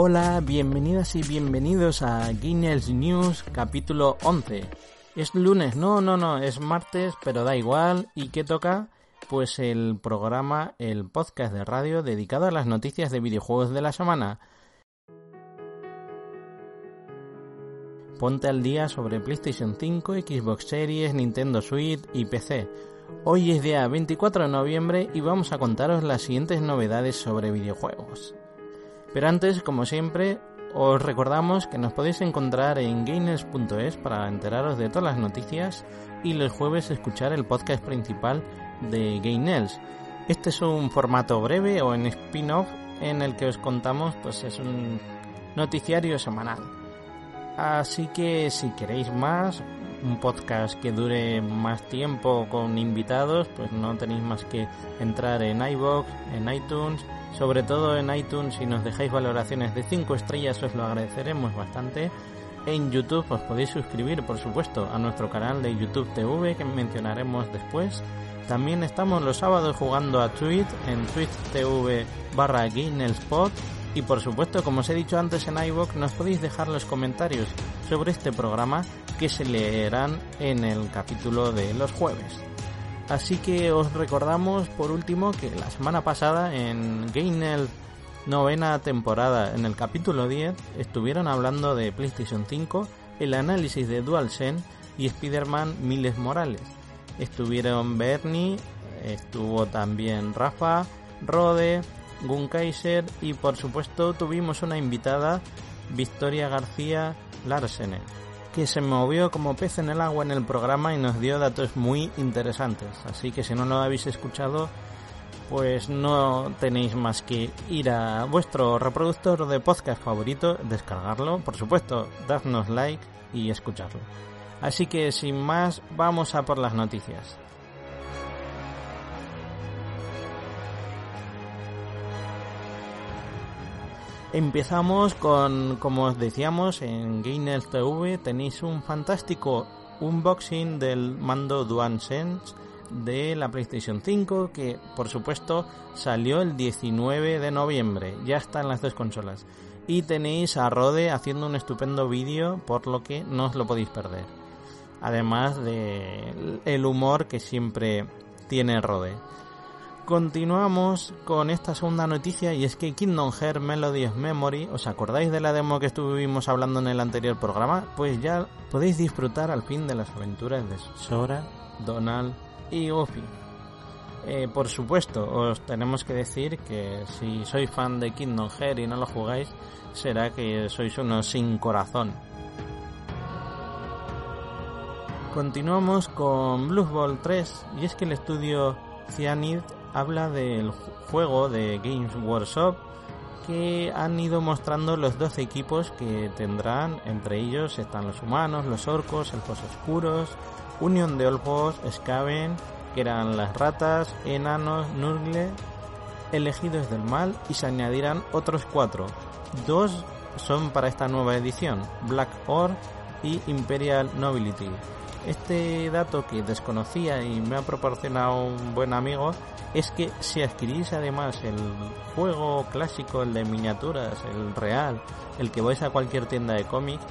Hola, bienvenidas y bienvenidos a Guinness News capítulo 11. Es lunes, no, no, no, es martes, pero da igual. ¿Y qué toca? Pues el programa, el podcast de radio dedicado a las noticias de videojuegos de la semana. Ponte al día sobre PlayStation 5, Xbox Series, Nintendo Switch y PC. Hoy es día 24 de noviembre y vamos a contaros las siguientes novedades sobre videojuegos. Pero antes, como siempre, os recordamos que nos podéis encontrar en gamers.es para enteraros de todas las noticias y los jueves escuchar el podcast principal de Gainels. Este es un formato breve o en spin-off en el que os contamos, pues es un noticiario semanal. Así que si queréis más, un podcast que dure más tiempo con invitados, pues no tenéis más que entrar en iBox, en iTunes, sobre todo en iTunes si nos dejáis valoraciones de 5 estrellas os lo agradeceremos bastante. En YouTube os podéis suscribir, por supuesto, a nuestro canal de YouTube TV que mencionaremos después. También estamos los sábados jugando a Twitch en Twitch TV barra Spot y por supuesto, como os he dicho antes en iVoox, nos podéis dejar los comentarios sobre este programa que se leerán en el capítulo de los jueves. Así que os recordamos por último que la semana pasada en Gainel novena temporada, en el capítulo 10, estuvieron hablando de PlayStation 5, el análisis de DualSense y Spider-Man Miles Morales. Estuvieron Bernie, estuvo también Rafa, Rode, Gunkaiser y por supuesto tuvimos una invitada, Victoria García Larsenet que se movió como pez en el agua en el programa y nos dio datos muy interesantes. Así que si no lo habéis escuchado, pues no tenéis más que ir a vuestro reproductor de podcast favorito, descargarlo, por supuesto, darnos like y escucharlo. Así que sin más, vamos a por las noticias. Empezamos con, como os decíamos, en Gainers TV tenéis un fantástico unboxing del mando DualSense de la PlayStation 5 que por supuesto salió el 19 de noviembre, ya está en las dos consolas. Y tenéis a Rode haciendo un estupendo vídeo por lo que no os lo podéis perder. Además de humor que siempre tiene Rode. Continuamos con esta segunda noticia y es que Kingdom Hearts Melody of Memory, ¿os acordáis de la demo que estuvimos hablando en el anterior programa? Pues ya podéis disfrutar al fin de las aventuras de Sora, Donald y Goofy. Eh, por supuesto, os tenemos que decir que si sois fan de Kingdom Hearts y no lo jugáis, será que sois unos sin corazón. Continuamos con Blue Ball 3 y es que el estudio Cyanide habla del juego de Games Workshop que han ido mostrando los 12 equipos que tendrán, entre ellos están los humanos, los orcos, elfos oscuros, Unión de Olfos, Skaven, que eran las ratas, enanos, Nurgle, elegidos del mal y se añadirán otros cuatro. Dos son para esta nueva edición, Black Orc y Imperial Nobility. Este dato que desconocía y me ha proporcionado un buen amigo es que si adquirís además el juego clásico, el de miniaturas, el real, el que vais a cualquier tienda de cómics,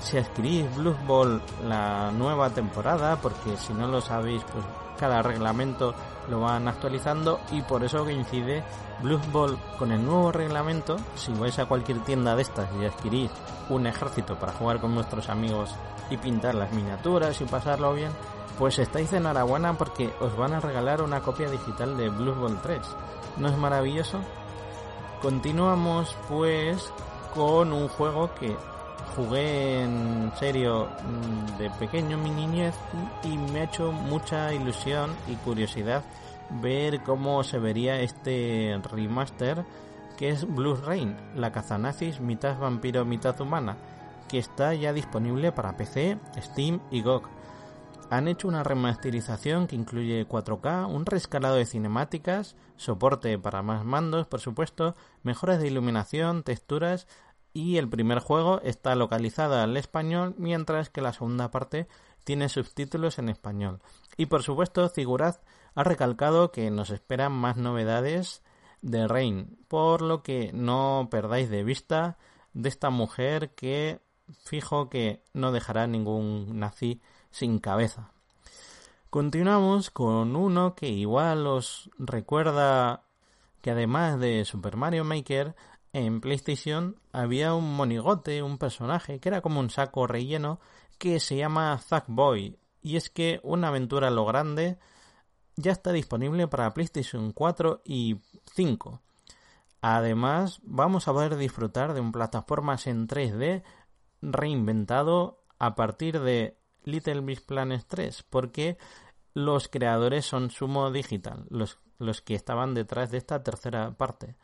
si adquirís Blue Ball la nueva temporada, porque si no lo sabéis, pues cada reglamento lo van actualizando y por eso coincide Blue Ball con el nuevo reglamento. Si vais a cualquier tienda de estas y adquirís un ejército para jugar con nuestros amigos y pintar las miniaturas y pasarlo bien, pues estáis de enhorabuena porque os van a regalar una copia digital de Blue Ball 3. ¿No es maravilloso? Continuamos pues con un juego que jugué en serio mm, de pequeño mi niñez y me ha hecho mucha ilusión y curiosidad ver cómo se vería este remaster que es Blue Rain, la cazanazis mitad vampiro mitad humana, que está ya disponible para PC, Steam y GOG. Han hecho una remasterización que incluye 4K, un rescalado de cinemáticas, soporte para más mandos, por supuesto, mejoras de iluminación, texturas y el primer juego está localizado al español mientras que la segunda parte tiene subtítulos en español. Y por supuesto, Figuraz ha recalcado que nos esperan más novedades de Reign, por lo que no perdáis de vista de esta mujer que fijo que no dejará ningún nazi sin cabeza. Continuamos con uno que igual os recuerda que además de Super Mario Maker, en PlayStation había un monigote, un personaje que era como un saco relleno que se llama Zack Boy. Y es que una aventura lo grande ya está disponible para PlayStation 4 y 5. Además, vamos a poder disfrutar de un plataformas en 3D reinventado a partir de Little Big Planet 3, porque los creadores son Sumo Digital, los, los que estaban detrás de esta tercera parte.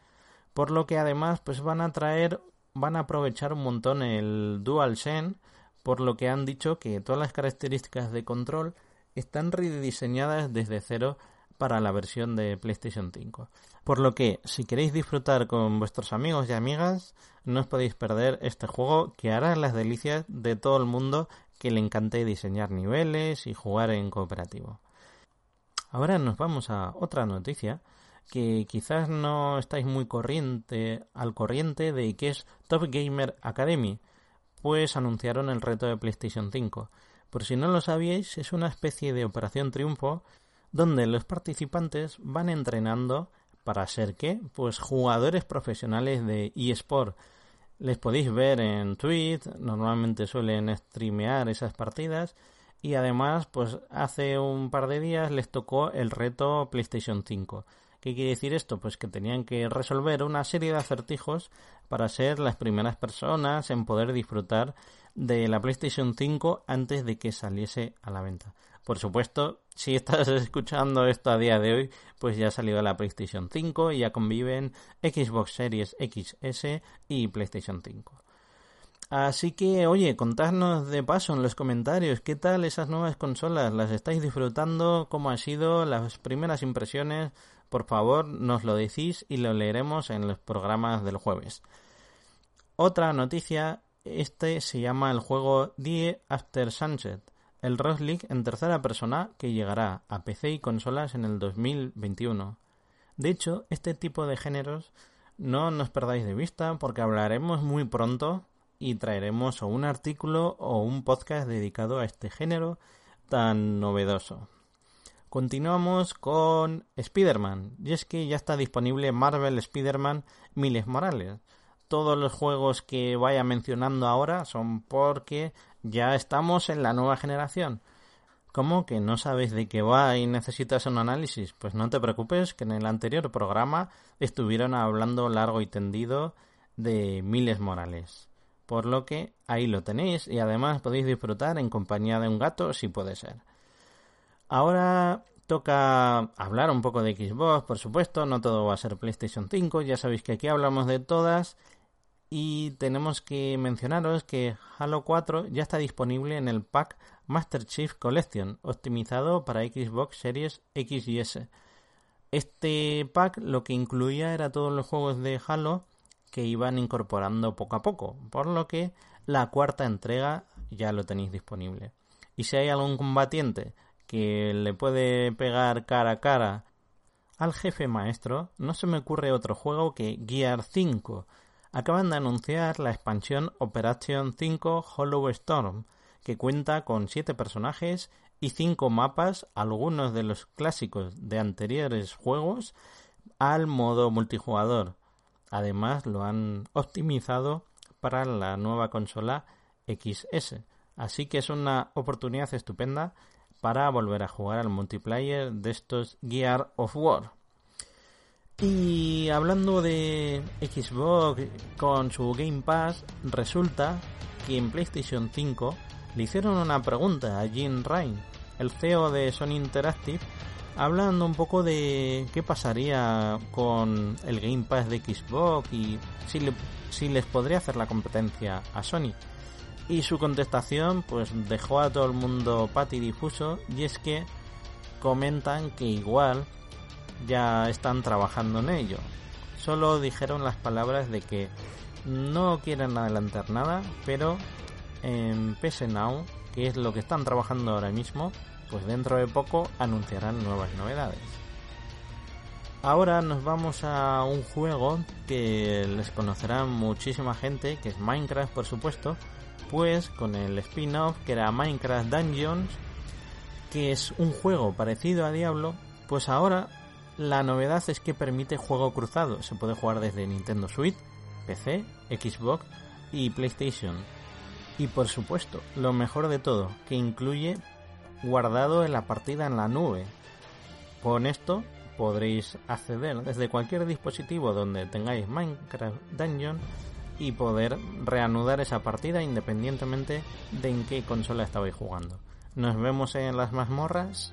Por lo que además pues van a traer, van a aprovechar un montón el DualSense, por lo que han dicho que todas las características de control están rediseñadas desde cero para la versión de PlayStation 5. Por lo que, si queréis disfrutar con vuestros amigos y amigas, no os podéis perder este juego que hará las delicias de todo el mundo que le encante diseñar niveles y jugar en cooperativo. Ahora nos vamos a otra noticia que quizás no estáis muy corriente al corriente de que es Top Gamer Academy, pues anunciaron el reto de PlayStation 5. Por si no lo sabíais, es una especie de operación triunfo donde los participantes van entrenando para ser qué? Pues jugadores profesionales de eSport. Les podéis ver en Twitch, normalmente suelen streamear esas partidas y además pues hace un par de días les tocó el reto PlayStation 5. ¿Qué quiere decir esto? Pues que tenían que resolver una serie de acertijos para ser las primeras personas en poder disfrutar de la PlayStation 5 antes de que saliese a la venta. Por supuesto, si estás escuchando esto a día de hoy, pues ya ha salido la PlayStation 5 y ya conviven Xbox Series XS y PlayStation 5. Así que, oye, contadnos de paso en los comentarios qué tal esas nuevas consolas, las estáis disfrutando, cómo han sido las primeras impresiones, por favor nos lo decís y lo leeremos en los programas del jueves. Otra noticia, este se llama el juego Die After Sunset, el Rock League en tercera persona que llegará a PC y consolas en el 2021. De hecho, este tipo de géneros no nos perdáis de vista porque hablaremos muy pronto y traeremos o un artículo o un podcast dedicado a este género tan novedoso. Continuamos con Spider-Man, y es que ya está disponible Marvel Spider-Man Miles Morales. Todos los juegos que vaya mencionando ahora son porque ya estamos en la nueva generación. ¿Cómo que no sabes de qué va y necesitas un análisis? Pues no te preocupes, que en el anterior programa estuvieron hablando largo y tendido de Miles Morales. Por lo que ahí lo tenéis y además podéis disfrutar en compañía de un gato si puede ser. Ahora toca hablar un poco de Xbox, por supuesto, no todo va a ser PlayStation 5, ya sabéis que aquí hablamos de todas y tenemos que mencionaros que Halo 4 ya está disponible en el pack Master Chief Collection, optimizado para Xbox Series X y S. Este pack lo que incluía era todos los juegos de Halo que iban incorporando poco a poco, por lo que la cuarta entrega ya lo tenéis disponible. Y si hay algún combatiente que le puede pegar cara a cara al jefe maestro, no se me ocurre otro juego que Gear 5. Acaban de anunciar la expansión Operation 5 Hollow Storm, que cuenta con 7 personajes y 5 mapas, algunos de los clásicos de anteriores juegos, al modo multijugador. Además lo han optimizado para la nueva consola XS. Así que es una oportunidad estupenda para volver a jugar al multiplayer de estos Gear of War. Y hablando de Xbox con su Game Pass, resulta que en PlayStation 5 le hicieron una pregunta a Jim Ryan, el CEO de Sony Interactive, hablando un poco de qué pasaría con el Game Pass de Xbox y si, si les podría hacer la competencia a Sony. Y su contestación pues dejó a todo el mundo patidifuso y es que comentan que igual ya están trabajando en ello. Solo dijeron las palabras de que no quieren adelantar nada, pero en PS Now, que es lo que están trabajando ahora mismo, pues dentro de poco anunciarán nuevas novedades. Ahora nos vamos a un juego que les conocerá muchísima gente, que es Minecraft por supuesto, pues con el spin-off que era Minecraft Dungeons, que es un juego parecido a Diablo, pues ahora la novedad es que permite juego cruzado, se puede jugar desde Nintendo Switch, PC, Xbox y PlayStation. Y por supuesto, lo mejor de todo, que incluye guardado en la partida en la nube. Con esto podréis acceder desde cualquier dispositivo donde tengáis Minecraft Dungeon y poder reanudar esa partida independientemente de en qué consola estabais jugando. Nos vemos en las mazmorras.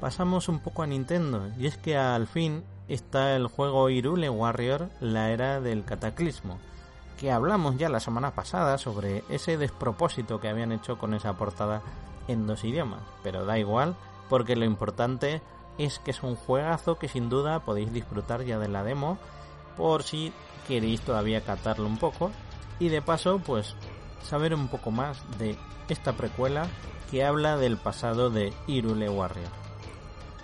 Pasamos un poco a Nintendo y es que al fin está el juego Irule Warrior, la era del cataclismo, que hablamos ya la semana pasada sobre ese despropósito que habían hecho con esa portada en dos idiomas, pero da igual porque lo importante es que es un juegazo que sin duda podéis disfrutar ya de la demo por si queréis todavía catarlo un poco. Y de paso pues saber un poco más de esta precuela que habla del pasado de Irule Warrior.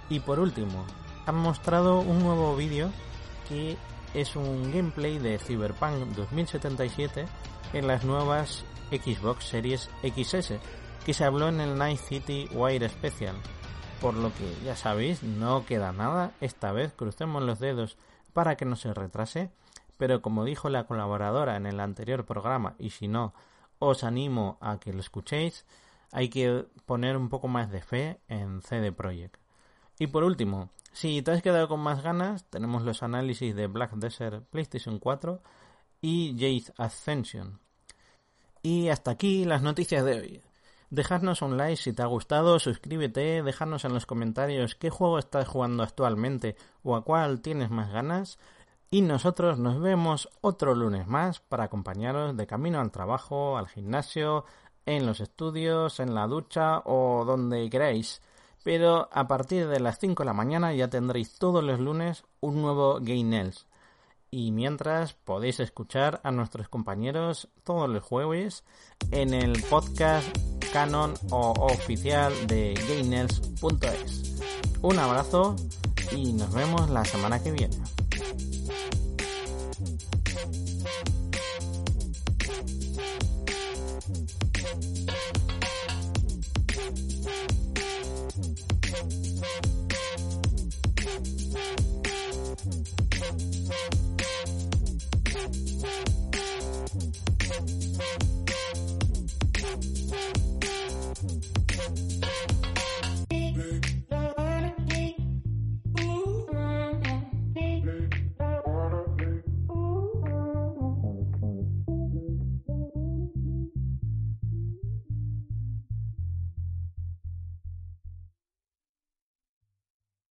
Y por último, han mostrado un nuevo vídeo que es un gameplay de Cyberpunk 2077 en las nuevas Xbox Series XS que se habló en el Night City Wire Special. Por lo que ya sabéis, no queda nada, esta vez crucemos los dedos para que no se retrase, pero como dijo la colaboradora en el anterior programa, y si no, os animo a que lo escuchéis, hay que poner un poco más de fe en CD Projekt. Y por último, si te has quedado con más ganas, tenemos los análisis de Black Desert PlayStation 4 y Jade Ascension. Y hasta aquí las noticias de hoy. Dejadnos un like si te ha gustado, suscríbete, dejadnos en los comentarios qué juego estás jugando actualmente o a cuál tienes más ganas. Y nosotros nos vemos otro lunes más para acompañaros de camino al trabajo, al gimnasio, en los estudios, en la ducha o donde queráis. Pero a partir de las 5 de la mañana ya tendréis todos los lunes un nuevo Game y mientras podéis escuchar a nuestros compañeros todos los jueves en el podcast canon o oficial de gainers.es. Un abrazo y nos vemos la semana que viene.